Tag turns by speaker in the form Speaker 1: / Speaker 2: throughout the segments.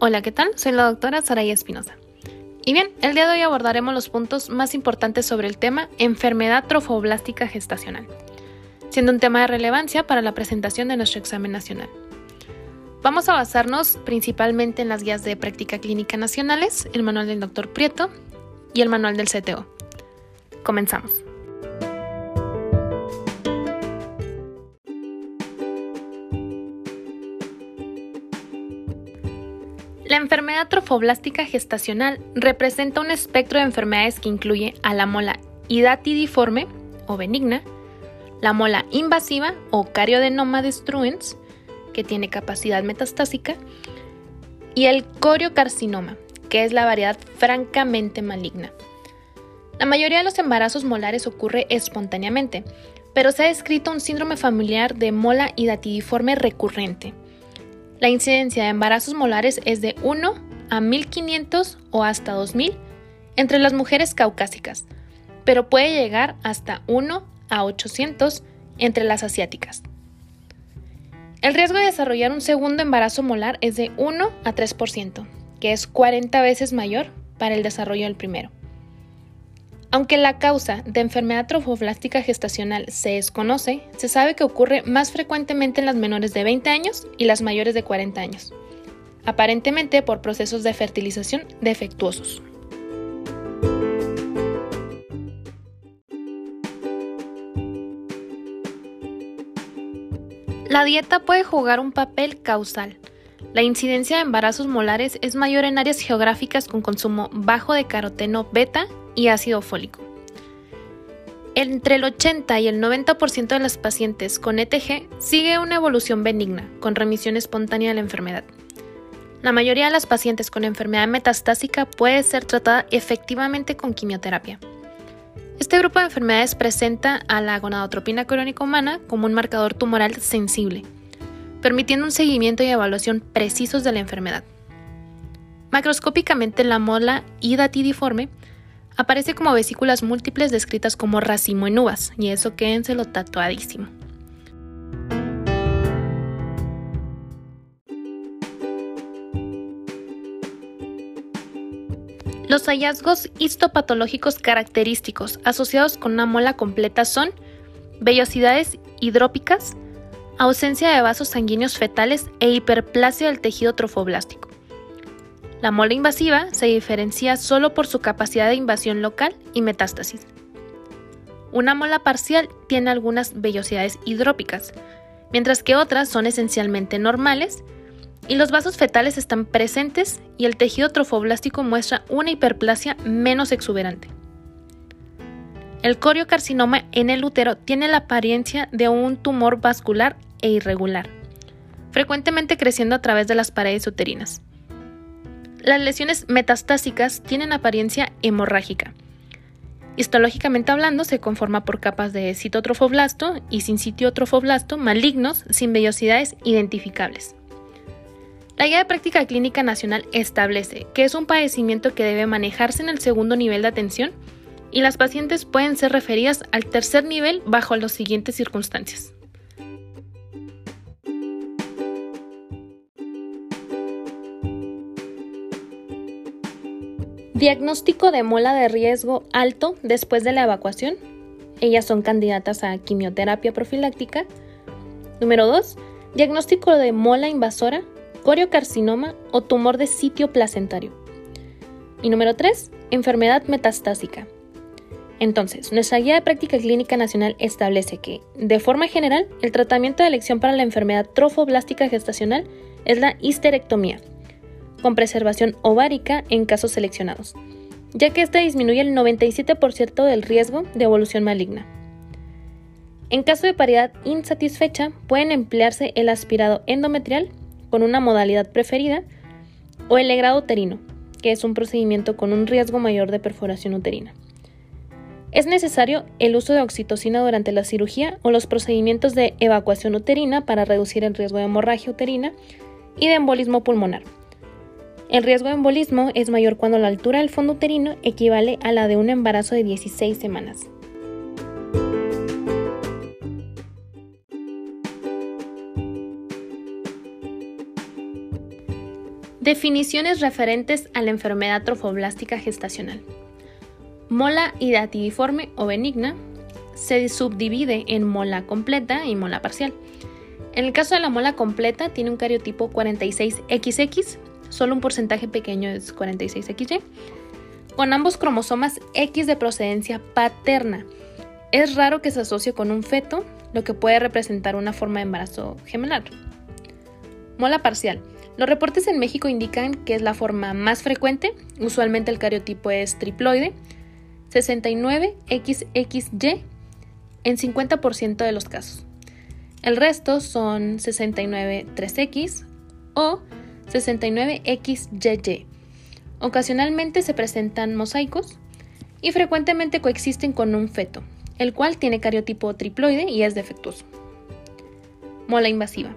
Speaker 1: Hola, ¿qué tal? Soy la doctora Saraya Espinosa. Y bien, el día de hoy abordaremos los puntos más importantes sobre el tema enfermedad trofoblástica gestacional, siendo un tema de relevancia para la presentación de nuestro examen nacional. Vamos a basarnos principalmente en las guías de práctica clínica nacionales, el manual del doctor Prieto y el manual del CTO. Comenzamos. Enfermedad trofoblástica gestacional representa un espectro de enfermedades que incluye a la mola hidatidiforme o benigna, la mola invasiva o cariodenoma destruens, que tiene capacidad metastásica, y el coriocarcinoma, que es la variedad francamente maligna. La mayoría de los embarazos molares ocurre espontáneamente, pero se ha descrito un síndrome familiar de mola hidatidiforme recurrente la incidencia de embarazos molares es de 1 a 1500 o hasta 2000 entre las mujeres caucásicas, pero puede llegar hasta 1 a 800 entre las asiáticas. El riesgo de desarrollar un segundo embarazo molar es de 1 a 3%, que es 40 veces mayor para el desarrollo del primero. Aunque la causa de enfermedad trofoblástica gestacional se desconoce, se sabe que ocurre más frecuentemente en las menores de 20 años y las mayores de 40 años, aparentemente por procesos de fertilización defectuosos. La dieta puede jugar un papel causal. La incidencia de embarazos molares es mayor en áreas geográficas con consumo bajo de caroteno beta y ácido fólico. Entre el 80 y el 90% de las pacientes con ETG sigue una evolución benigna, con remisión espontánea de la enfermedad. La mayoría de las pacientes con enfermedad metastásica puede ser tratada efectivamente con quimioterapia. Este grupo de enfermedades presenta a la gonadotropina crónica humana como un marcador tumoral sensible, permitiendo un seguimiento y evaluación precisos de la enfermedad. Macroscópicamente la mola hidatidiforme Aparece como vesículas múltiples descritas como racimo en uvas, y eso quédenselo tatuadísimo. Los hallazgos histopatológicos característicos asociados con una mola completa son vellosidades hidrópicas, ausencia de vasos sanguíneos fetales e hiperplasia del tejido trofoblástico. La mola invasiva se diferencia solo por su capacidad de invasión local y metástasis. Una mola parcial tiene algunas vellosidades hidrópicas, mientras que otras son esencialmente normales y los vasos fetales están presentes y el tejido trofoblástico muestra una hiperplasia menos exuberante. El coriocarcinoma en el útero tiene la apariencia de un tumor vascular e irregular, frecuentemente creciendo a través de las paredes uterinas. Las lesiones metastásicas tienen apariencia hemorrágica. Histológicamente hablando, se conforma por capas de citotrofoblasto y sin citotrofoblasto malignos sin vellosidades identificables. La Guía de Práctica Clínica Nacional establece que es un padecimiento que debe manejarse en el segundo nivel de atención y las pacientes pueden ser referidas al tercer nivel bajo las siguientes circunstancias. Diagnóstico de mola de riesgo alto después de la evacuación. Ellas son candidatas a quimioterapia profiláctica. Número 2. Diagnóstico de mola invasora, coriocarcinoma o tumor de sitio placentario. Y número 3. Enfermedad metastásica. Entonces, nuestra guía de práctica clínica nacional establece que, de forma general, el tratamiento de elección para la enfermedad trofoblástica gestacional es la histerectomía con preservación ovárica en casos seleccionados, ya que ésta disminuye el 97% del riesgo de evolución maligna. En caso de paridad insatisfecha, pueden emplearse el aspirado endometrial con una modalidad preferida o el legrado uterino, que es un procedimiento con un riesgo mayor de perforación uterina. Es necesario el uso de oxitocina durante la cirugía o los procedimientos de evacuación uterina para reducir el riesgo de hemorragia uterina y de embolismo pulmonar. El riesgo de embolismo es mayor cuando la altura del fondo uterino equivale a la de un embarazo de 16 semanas. Definiciones referentes a la enfermedad trofoblástica gestacional. Mola hidatidiforme o benigna se subdivide en mola completa y mola parcial. En el caso de la mola completa tiene un cariotipo 46XX, solo un porcentaje pequeño es 46XY, con ambos cromosomas X de procedencia paterna. Es raro que se asocie con un feto, lo que puede representar una forma de embarazo gemelar. Mola parcial. Los reportes en México indican que es la forma más frecuente, usualmente el cariotipo es triploide, 69XXY en 50% de los casos. El resto son 69-3X o 69XYY. Ocasionalmente se presentan mosaicos y frecuentemente coexisten con un feto, el cual tiene cariotipo triploide y es defectuoso. Mola invasiva.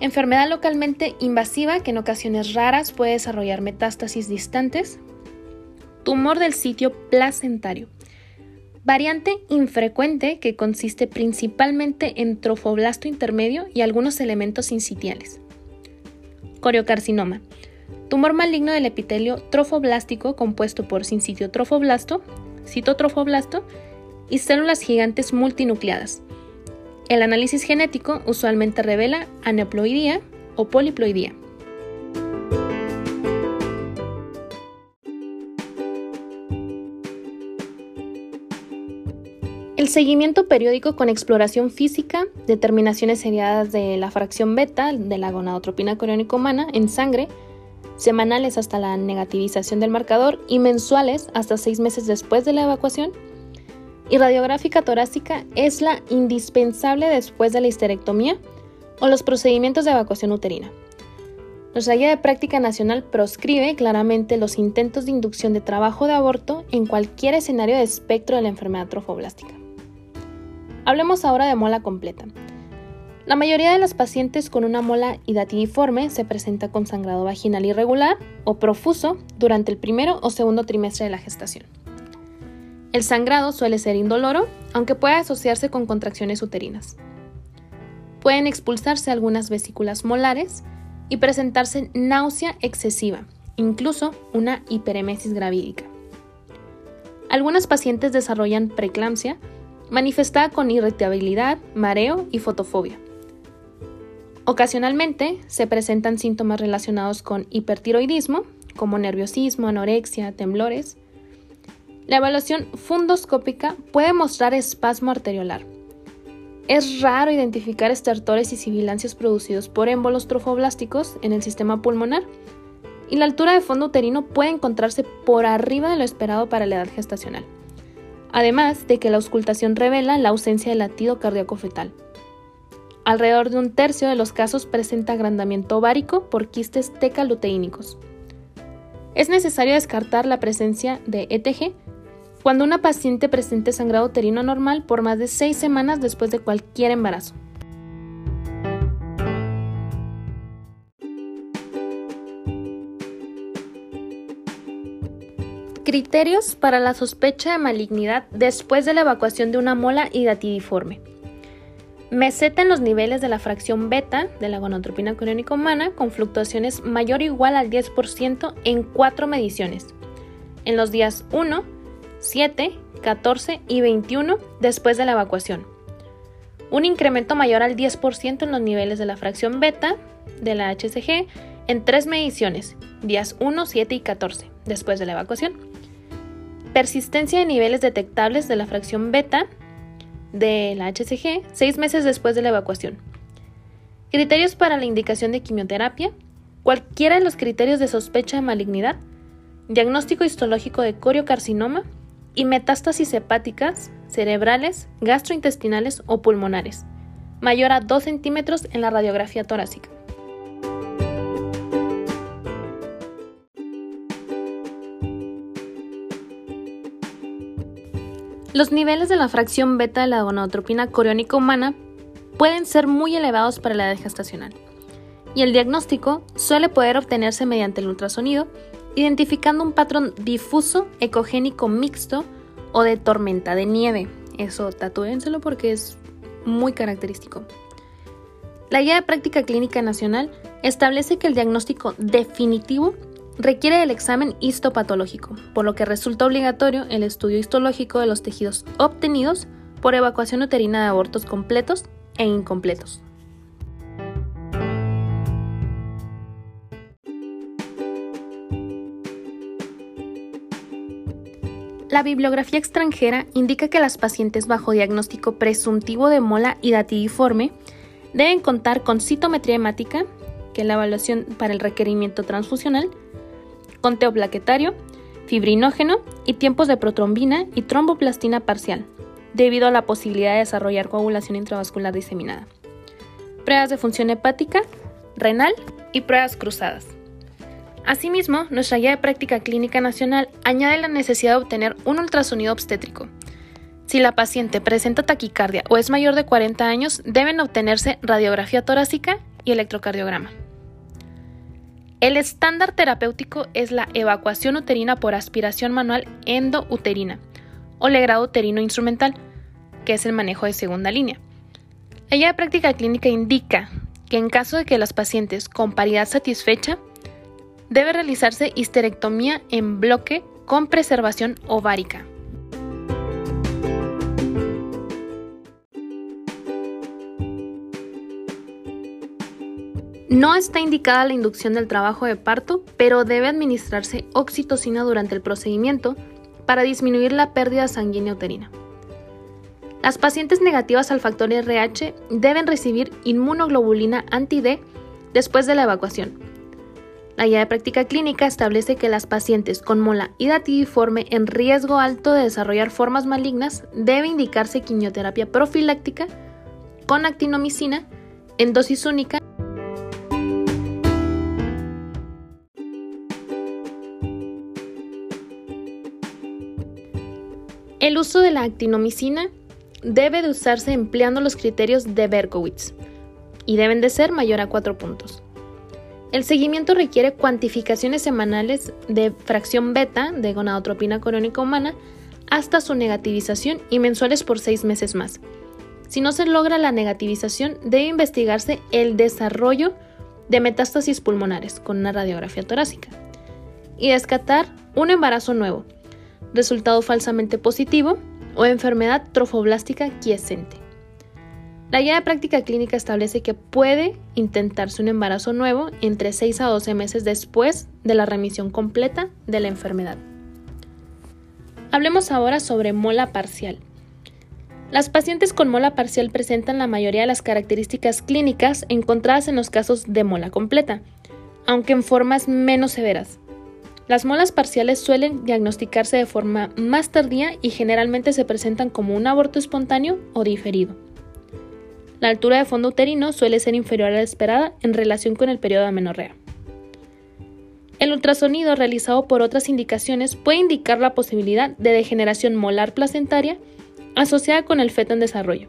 Speaker 1: Enfermedad localmente invasiva que en ocasiones raras puede desarrollar metástasis distantes. Tumor del sitio placentario. Variante infrecuente que consiste principalmente en trofoblasto intermedio y algunos elementos sincitiales. Coriocarcinoma. Tumor maligno del epitelio trofoblástico compuesto por sincitio trofoblasto, citotrofoblasto y células gigantes multinucleadas. El análisis genético usualmente revela aneuploidía o poliploidía. El seguimiento periódico con exploración física, determinaciones seriadas de la fracción beta de la gonadotropina coriónica humana en sangre, semanales hasta la negativización del marcador y mensuales hasta seis meses después de la evacuación. Y radiográfica torácica es la indispensable después de la histerectomía o los procedimientos de evacuación uterina. Nuestra guía de práctica nacional proscribe claramente los intentos de inducción de trabajo de aborto en cualquier escenario de espectro de la enfermedad trofoblástica. Hablemos ahora de mola completa. La mayoría de los pacientes con una mola hidatidiforme se presenta con sangrado vaginal irregular o profuso durante el primero o segundo trimestre de la gestación. El sangrado suele ser indoloro, aunque puede asociarse con contracciones uterinas. Pueden expulsarse algunas vesículas molares y presentarse náusea excesiva, incluso una hiperemesis gravídica. Algunas pacientes desarrollan preeclampsia, manifestada con irritabilidad, mareo y fotofobia. Ocasionalmente se presentan síntomas relacionados con hipertiroidismo, como nerviosismo, anorexia, temblores. La evaluación fundoscópica puede mostrar espasmo arteriolar. Es raro identificar estertores y sibilancias producidos por émbolos trofoblásticos en el sistema pulmonar, y la altura de fondo uterino puede encontrarse por arriba de lo esperado para la edad gestacional además de que la auscultación revela la ausencia de latido cardíaco fetal. Alrededor de un tercio de los casos presenta agrandamiento ovárico por quistes tecaluteínicos. Es necesario descartar la presencia de ETG cuando una paciente presente sangrado uterino normal por más de seis semanas después de cualquier embarazo. Criterios para la sospecha de malignidad después de la evacuación de una mola hidatidiforme. Meseta en los niveles de la fracción beta de la gonadotropina coriónica humana con fluctuaciones mayor o igual al 10% en cuatro mediciones. En los días 1, 7, 14 y 21 después de la evacuación. Un incremento mayor al 10% en los niveles de la fracción beta de la HCG en tres mediciones, días 1, 7 y 14 después de la evacuación Persistencia de niveles detectables de la fracción beta de la HCG seis meses después de la evacuación. Criterios para la indicación de quimioterapia. Cualquiera de los criterios de sospecha de malignidad. Diagnóstico histológico de coriocarcinoma y metástasis hepáticas, cerebrales, gastrointestinales o pulmonares, mayor a 2 centímetros en la radiografía torácica. Los niveles de la fracción beta de la gonadotropina coriónica humana pueden ser muy elevados para la edad gestacional, y el diagnóstico suele poder obtenerse mediante el ultrasonido, identificando un patrón difuso ecogénico mixto o de tormenta de nieve. Eso tatúenselo porque es muy característico. La Guía de Práctica Clínica Nacional establece que el diagnóstico definitivo requiere el examen histopatológico, por lo que resulta obligatorio el estudio histológico de los tejidos obtenidos por evacuación uterina de abortos completos e incompletos. La bibliografía extranjera indica que las pacientes bajo diagnóstico presuntivo de mola hidatidiforme deben contar con citometría hemática, que es la evaluación para el requerimiento transfusional, conteo plaquetario, fibrinógeno y tiempos de protrombina y tromboplastina parcial, debido a la posibilidad de desarrollar coagulación intravascular diseminada. Pruebas de función hepática, renal y pruebas cruzadas. Asimismo, nuestra guía de práctica clínica nacional añade la necesidad de obtener un ultrasonido obstétrico. Si la paciente presenta taquicardia o es mayor de 40 años, deben obtenerse radiografía torácica y electrocardiograma. El estándar terapéutico es la evacuación uterina por aspiración manual endouterina o legrado uterino instrumental, que es el manejo de segunda línea. La guía de práctica clínica indica que en caso de que las pacientes con paridad satisfecha debe realizarse histerectomía en bloque con preservación ovárica. No está indicada la inducción del trabajo de parto, pero debe administrarse oxitocina durante el procedimiento para disminuir la pérdida sanguínea uterina. Las pacientes negativas al factor RH deben recibir inmunoglobulina anti-D después de la evacuación, la guía de práctica clínica establece que las pacientes con mola hidatidiforme en riesgo alto de desarrollar formas malignas debe indicarse quimioterapia profiláctica con actinomicina en dosis única. El uso de la actinomicina debe de usarse empleando los criterios de Berkowitz y deben de ser mayor a 4 puntos. El seguimiento requiere cuantificaciones semanales de fracción beta de gonadotropina corónica humana hasta su negativización y mensuales por seis meses más. Si no se logra la negativización, debe investigarse el desarrollo de metástasis pulmonares con una radiografía torácica y descartar un embarazo nuevo, resultado falsamente positivo o enfermedad trofoblástica quiescente. La guía de práctica clínica establece que puede intentarse un embarazo nuevo entre 6 a 12 meses después de la remisión completa de la enfermedad. Hablemos ahora sobre mola parcial. Las pacientes con mola parcial presentan la mayoría de las características clínicas encontradas en los casos de mola completa, aunque en formas menos severas. Las molas parciales suelen diagnosticarse de forma más tardía y generalmente se presentan como un aborto espontáneo o diferido. La altura de fondo uterino suele ser inferior a la esperada en relación con el periodo de amenorrea. El ultrasonido realizado por otras indicaciones puede indicar la posibilidad de degeneración molar placentaria asociada con el feto en desarrollo.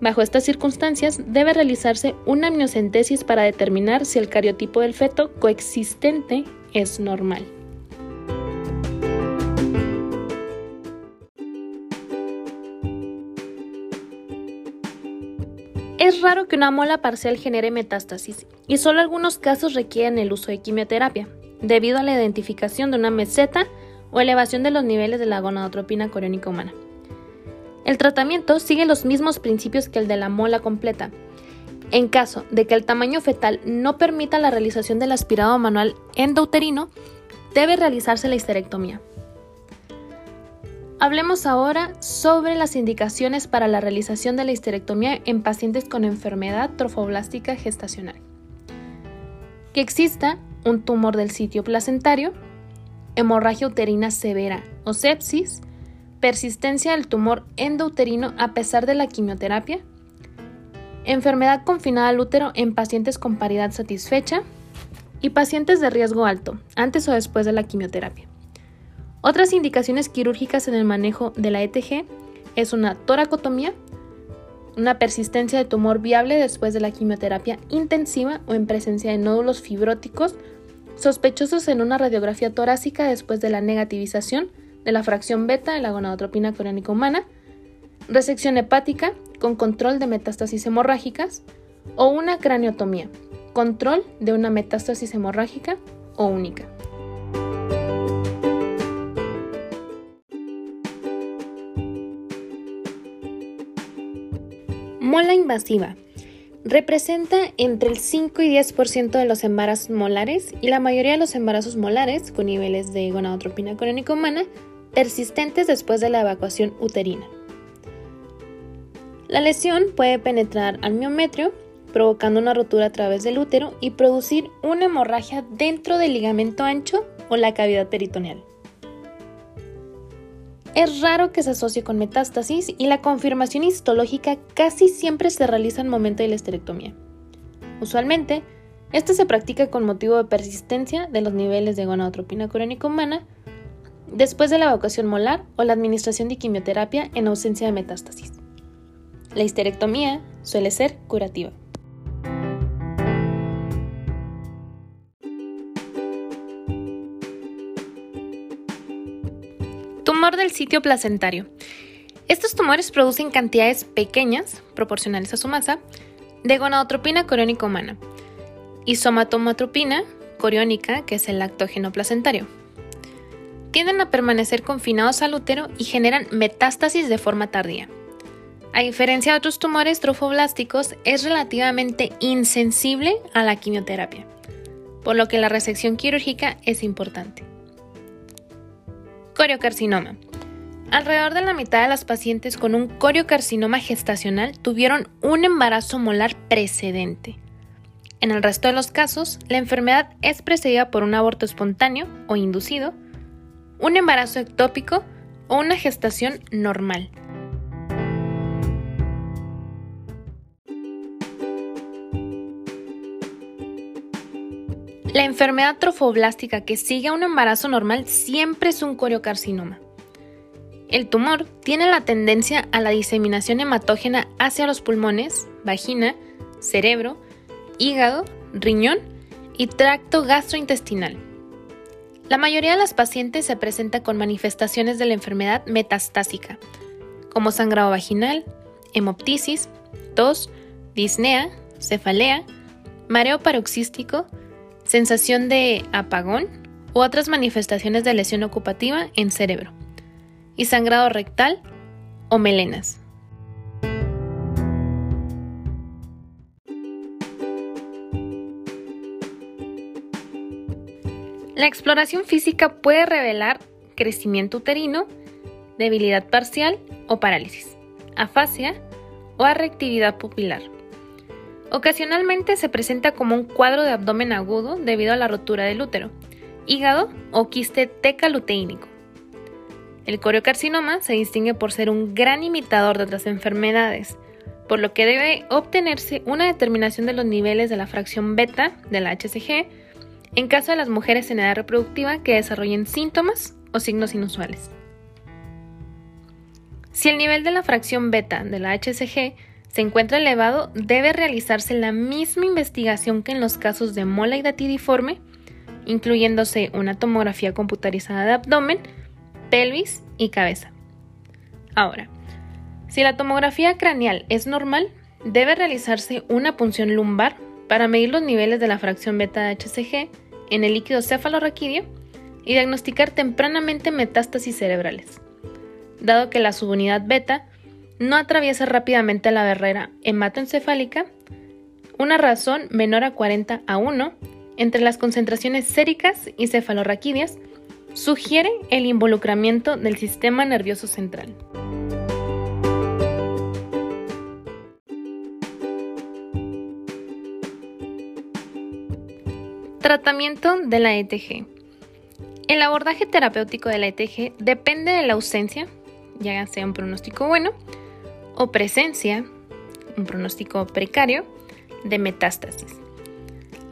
Speaker 1: Bajo estas circunstancias, debe realizarse una amniocentesis para determinar si el cariotipo del feto coexistente es normal. Es raro que una mola parcial genere metástasis y solo algunos casos requieren el uso de quimioterapia, debido a la identificación de una meseta o elevación de los niveles de la gonadotropina coriónica humana. El tratamiento sigue los mismos principios que el de la mola completa. En caso de que el tamaño fetal no permita la realización del aspirado manual endouterino, debe realizarse la histerectomía. Hablemos ahora sobre las indicaciones para la realización de la histerectomía en pacientes con enfermedad trofoblástica gestacional. Que exista un tumor del sitio placentario, hemorragia uterina severa o sepsis, persistencia del tumor endouterino a pesar de la quimioterapia, enfermedad confinada al útero en pacientes con paridad satisfecha y pacientes de riesgo alto, antes o después de la quimioterapia. Otras indicaciones quirúrgicas en el manejo de la ETG es una toracotomía, una persistencia de tumor viable después de la quimioterapia intensiva o en presencia de nódulos fibróticos sospechosos en una radiografía torácica después de la negativización de la fracción beta de la gonadotropina coriónica humana, resección hepática con control de metástasis hemorrágicas o una craniotomía, control de una metástasis hemorrágica o única. Mola invasiva. Representa entre el 5 y 10% de los embarazos molares y la mayoría de los embarazos molares con niveles de gonadotropina crónica humana persistentes después de la evacuación uterina. La lesión puede penetrar al miometrio, provocando una rotura a través del útero y producir una hemorragia dentro del ligamento ancho o la cavidad peritoneal. Es raro que se asocie con metástasis y la confirmación histológica casi siempre se realiza el momento de la esterectomía. Usualmente, esta se practica con motivo de persistencia de los niveles de gonadotropina crónica humana después de la evacuación molar o la administración de quimioterapia en ausencia de metástasis. La histerectomía suele ser curativa. Tumor del sitio placentario. Estos tumores producen cantidades pequeñas, proporcionales a su masa, de gonadotropina coriónica humana y somatomatropina coriónica, que es el lactógeno placentario. Tienden a permanecer confinados al útero y generan metástasis de forma tardía. A diferencia de otros tumores trofoblásticos, es relativamente insensible a la quimioterapia, por lo que la resección quirúrgica es importante. Coriocarcinoma. Alrededor de la mitad de las pacientes con un coriocarcinoma gestacional tuvieron un embarazo molar precedente. En el resto de los casos, la enfermedad es precedida por un aborto espontáneo o inducido, un embarazo ectópico o una gestación normal. La enfermedad trofoblástica que sigue a un embarazo normal siempre es un coriocarcinoma. El tumor tiene la tendencia a la diseminación hematógena hacia los pulmones, vagina, cerebro, hígado, riñón y tracto gastrointestinal. La mayoría de las pacientes se presenta con manifestaciones de la enfermedad metastásica, como sangrado vaginal, hemoptisis, tos, disnea, cefalea, mareo paroxístico, sensación de apagón u otras manifestaciones de lesión ocupativa en cerebro, y sangrado rectal o melenas. La exploración física puede revelar crecimiento uterino, debilidad parcial o parálisis, afasia o reactividad pupilar. Ocasionalmente se presenta como un cuadro de abdomen agudo debido a la rotura del útero, hígado o quiste tecaluteínico. El coriocarcinoma se distingue por ser un gran imitador de otras enfermedades, por lo que debe obtenerse una determinación de los niveles de la fracción beta de la HCG en caso de las mujeres en edad reproductiva que desarrollen síntomas o signos inusuales. Si el nivel de la fracción beta de la HCG se encuentra elevado, debe realizarse la misma investigación que en los casos de mola y datidiforme, incluyéndose una tomografía computarizada de abdomen, pelvis y cabeza. Ahora, si la tomografía craneal es normal, debe realizarse una punción lumbar para medir los niveles de la fracción beta de HCG en el líquido cefalorraquídeo y diagnosticar tempranamente metástasis cerebrales. Dado que la subunidad beta no atraviesa rápidamente la barrera hematoencefálica, una razón menor a 40 a 1 entre las concentraciones séricas y cefalorraquídeas sugiere el involucramiento del sistema nervioso central. Tratamiento de la ETG. El abordaje terapéutico de la ETG depende de la ausencia, ya sea un pronóstico bueno, o presencia, un pronóstico precario, de metástasis.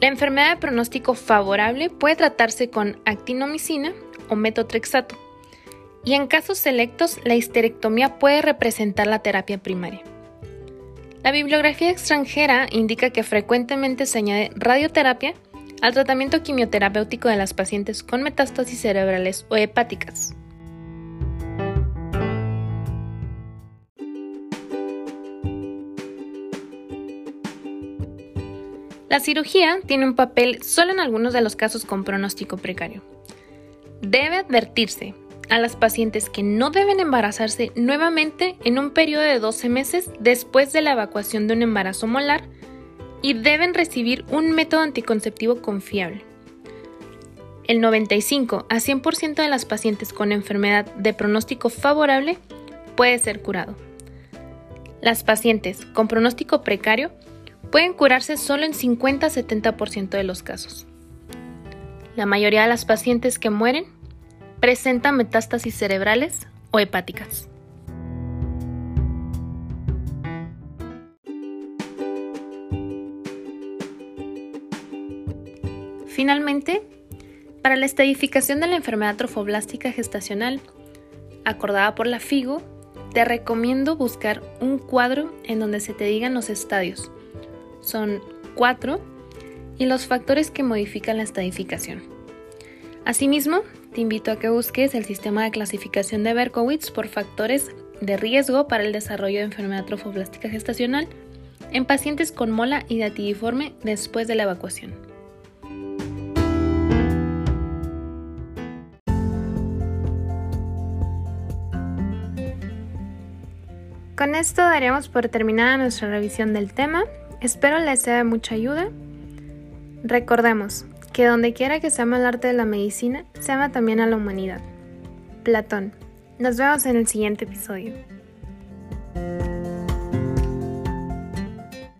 Speaker 1: La enfermedad de pronóstico favorable puede tratarse con actinomicina o metotrexato, y en casos selectos la histerectomía puede representar la terapia primaria. La bibliografía extranjera indica que frecuentemente se añade radioterapia al tratamiento quimioterapéutico de las pacientes con metástasis cerebrales o hepáticas. La cirugía tiene un papel solo en algunos de los casos con pronóstico precario. Debe advertirse a las pacientes que no deben embarazarse nuevamente en un periodo de 12 meses después de la evacuación de un embarazo molar y deben recibir un método anticonceptivo confiable. El 95 a 100% de las pacientes con enfermedad de pronóstico favorable puede ser curado. Las pacientes con pronóstico precario pueden curarse solo en 50-70% de los casos. La mayoría de las pacientes que mueren presentan metástasis cerebrales o hepáticas. Finalmente, para la estadificación de la enfermedad trofoblástica gestacional, acordada por la FIGO, te recomiendo buscar un cuadro en donde se te digan los estadios. Son cuatro y los factores que modifican la estadificación. Asimismo, te invito a que busques el sistema de clasificación de Berkowitz por factores de riesgo para el desarrollo de enfermedad trofoblástica gestacional en pacientes con mola y datidiforme después de la evacuación. Con esto daríamos por terminada nuestra revisión del tema. Espero les sea de mucha ayuda. Recordemos que donde quiera que se ama el arte de la medicina, se ama también a la humanidad. Platón. Nos vemos en el siguiente episodio.